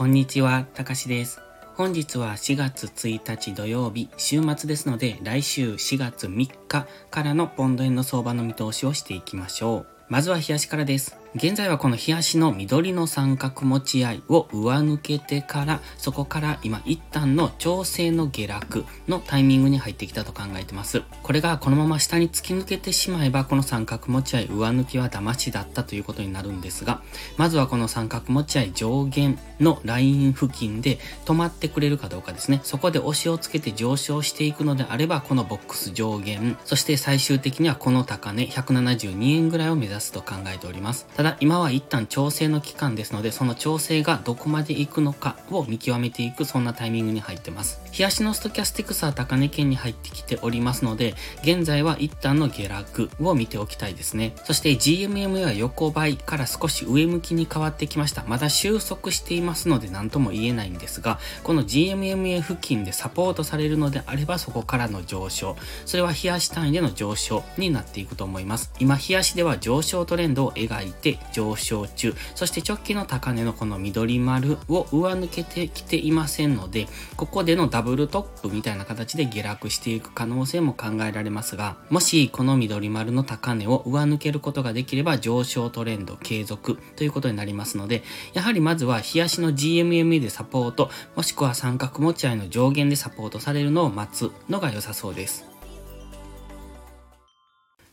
こんにちは、たかしです。本日は4月1日土曜日、週末ですので、来週4月3日からのポンド円の相場の見通しをしていきましょう。まずは冷やしからです。現在はこの冷やしの緑の三角持ち合いを上抜けてから、そこから今一旦の調整の下落のタイミングに入ってきたと考えてます。これがこのまま下に突き抜けてしまえば、この三角持ち合い上抜きは騙しだったということになるんですが、まずはこの三角持ち合い上限のライン付近で止まってくれるかどうかですね。そこで押しをつけて上昇していくのであれば、このボックス上限、そして最終的にはこの高値172円ぐらいを目指すと考えております。ただ今は一旦調整の期間ですので、その調整がどこまで行くのかを見極めていく、そんなタイミングに入ってます。冷やしのストキャスティクスは高値圏に入ってきておりますので、現在は一旦の下落を見ておきたいですね。そして GMM は横ばいから少し上向きに変わってきました。まだ収束していますので何とも言えないんですが、この GMMA 付近でサポートされるのであればそこからの上昇、それは冷やし単位での上昇になっていくと思います。今冷やしでは上昇トレンドを描いて上上昇中、そして直近の高値のこの緑丸を上抜けてきていませんので、ここでのダブルトップみたいな形で下落していく可能性も考えられますが、もしこの緑丸の高値を上抜けることができれば上昇トレンド継続ということになりますので、やはりまずは冷やしの GMMA でサポート、もしくは三角持ち合いの上限でサポートされるのを待つのが良さそうです。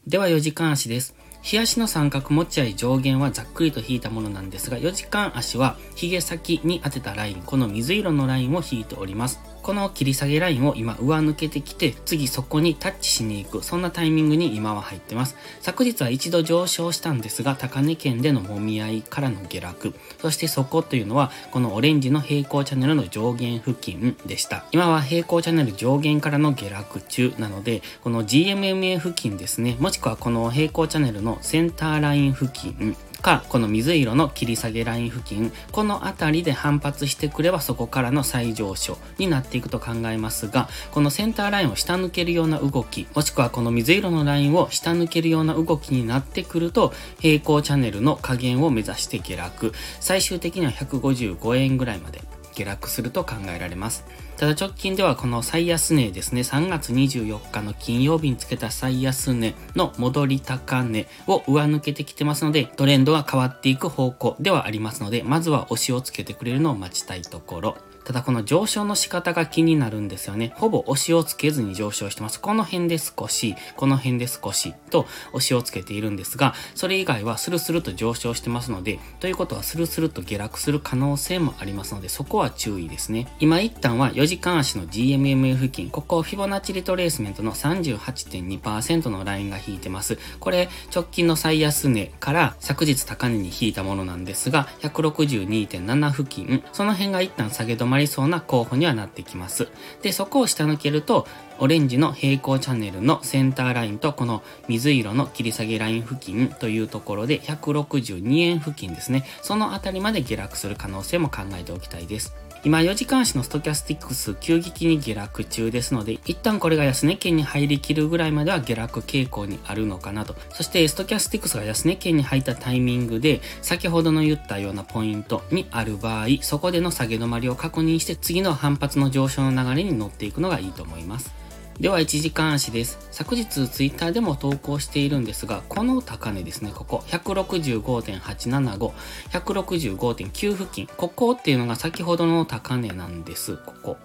では4時間足です。冷やしの三角持ち合い上限はざっくりと引いたものなんですが、4時間足は髭先に当てたライン、この水色のラインを引いております。この切り下げラインを今上抜けてきて、次そこにタッチしに行く、そんなタイミングに今は入ってます。昨日は一度上昇したんですが、高値圏での揉み合いからの下落、そしてそこというのは、このオレンジの平行チャンネルの上限付近でした。今は平行チャンネル上限からの下落中なので、この GMMA 付近ですね、もしくはこの平行チャンネルのセンターライン付近か、この水色の切り下げライン付近、この辺りで反発してくればそこからの再上昇になっていくと考えますが、このセンターラインを下抜けるような動き、もしくはこの水色のラインを下抜けるような動きになってくると、平行チャンネルの加減を目指して下落、最終的には155円ぐらいまで。下落すると考えられます。ただ直近ではこの最安値ですね、3月24日の金曜日につけた最安値の戻り高値を上抜けてきてますので、トレンドが変わっていく方向ではありますので、まずは押しをつけてくれるのを待ちたいところ。ただこの上昇の仕方が気になるんですよね。ほぼ押しをつけずに上昇してます。この辺で少し、この辺で少しと押しをつけているんですが、それ以外はスルスルと上昇してますので、ということはスルスルと下落する可能性もありますので、そこは注意ですね。今一旦は4時間足の GMMA 付近、ここフィボナッチリトレースメントの38.2%のラインが引いてます。これ直近の最安値から昨日高値に引いたものなんですが、162.7付近、その辺が一旦下げ止まりまりそうな候補にはなってきます。で、そこを下抜けると、オレンジの平行チャンネルのセンターラインとこの水色の切り下げライン付近というところで162円付近ですね。そのあたりまで下落する可能性も考えておきたいです。今4時間足のストキャスティックス急激に下落中ですので、一旦これが安値圏に入りきるぐらいまでは下落傾向にあるのかなと。そしてストキャスティックスが安値圏に入ったタイミングで、先ほどの言ったようなポイントにある場合、そこでの下げ止まりを確認して次の反発の上昇の流れに乗っていくのがいいと思います。では1時間足です。昨日ツイッターでも投稿しているんですが、この高値ですね、ここ、165.875、165.9付近、ここっていうのが先ほどの高値なんです、ここ。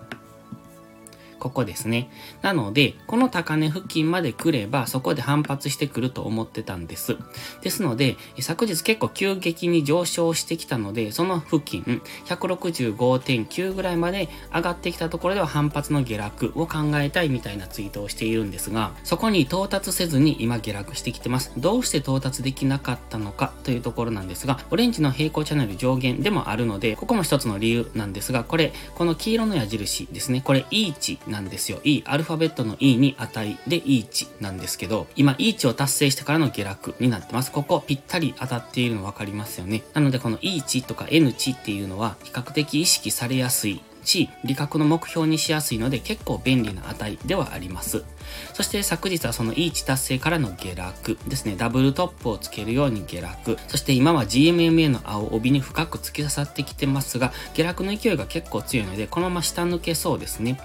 ここですね。なので、この高値付近まで来れば、そこで反発してくると思ってたんです。ですので、昨日結構急激に上昇してきたので、その付近、165.9ぐらいまで上がってきたところでは反発の下落を考えたいみたいなツイートをしているんですが、そこに到達せずに今下落してきてます。どうして到達できなかったのかというところなんですが、オレンジの平行チャンネル上限でもあるので、ここも一つの理由なんですが、これ、この黄色の矢印ですね。これ、E 値なんですよ。E、アルファベットの E に値で E 値なんですけど、今 E 値を達成してからの下落になってます。ここぴったり当たっているの分かりますよね。なのでこの E 値とか N 値っていうのは比較的意識されやすいし、理覚の目標にしやすいので結構便利な値ではあります。そして昨日はその E 値達成からの下落ですね。ダブルトップをつけるように下落。そして今は GMMA の青帯に深く突き刺さってきてますが、下落の勢いが結構強いので、このまま下抜けそうですね。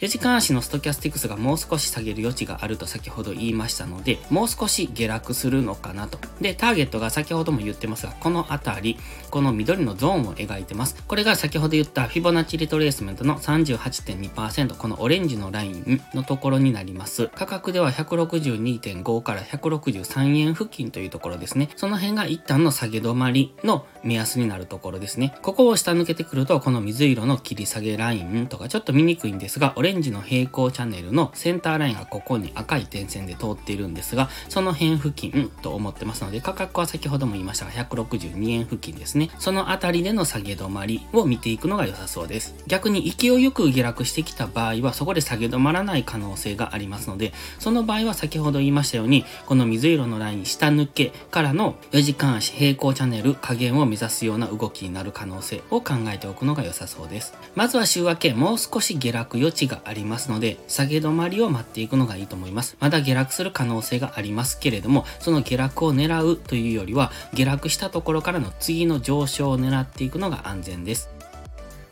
4時間足のストキャスティクスがもう少し下げる余地があると先ほど言いましたので、もう少し下落するのかなと。で、ターゲットが先ほども言ってますが、この辺り、この緑のゾーンを描いてます。これが先ほど言ったフィボナッチリトレースメントの38.2%、このオレンジのラインのところになります。価格では162.5から163円付近というところですね。その辺が一旦の下げ止まりの目安になるところですね。ここを下抜けてくると、この水色の切り下げラインとかちょっと見にくいんですが、がオレンジの平行チャンネルのセンターラインがここに赤い点線で通っているんですが、その辺付近と思ってますので、価格は先ほども言いましたが、162円付近ですね。そのあたりでの下げ止まりを見ていくのが良さそうです。逆に勢いよく下落してきた場合は、そこで下げ止まらない可能性がありますので、その場合は先ほど言いましたように、この水色のライン下抜けからの4時間足平行チャンネル加減を目指すような動きになる可能性を考えておくのが良さそうです。まずは週明け、もう少し下落余地がありますので、下げ止まりを待っていくのがいいと思います。まだ下落する可能性がありますけれども、その下落を狙うというよりは、下落したところからの次の上昇を狙っていくのが安全です。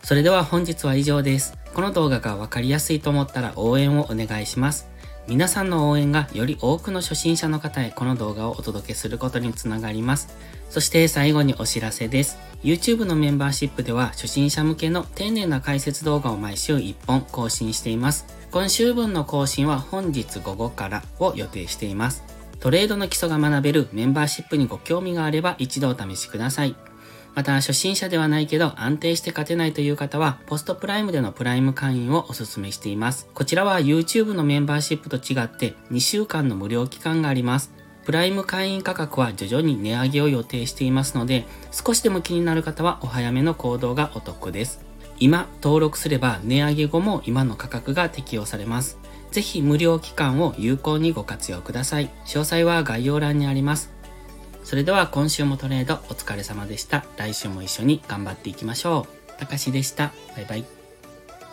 それでは本日は以上です。この動画がわかりやすいと思ったら応援をお願いします。皆さんの応援がより多くの初心者の方へこの動画をお届けすることにつながります。そして最後にお知らせです。YouTube のメンバーシップでは初心者向けの丁寧な解説動画を毎週1本更新しています。今週分の更新は本日午後からを予定しています。トレードの基礎が学べるメンバーシップにご興味があれば一度お試しください。また、初心者ではないけど安定して勝てないという方は、ポストプライムでのプライム会員をお勧めしています。こちらは YouTube のメンバーシップと違って2週間の無料期間があります。プライム会員価格は徐々に値上げを予定していますので、少しでも気になる方はお早めの行動がお得です。今登録すれば値上げ後も今の価格が適用されます。ぜひ無料期間を有効にご活用ください。詳細は概要欄にあります。それでは今週もトレードお疲れ様でした。来週も一緒に頑張っていきましょう。たかしでした。バイバイ。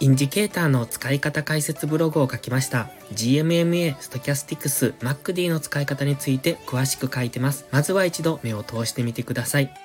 インジケーターの使い方解説ブログを書きました。GMMA、ストキャスティクス、 MACD の使い方について詳しく書いてます。まずは一度目を通してみてください。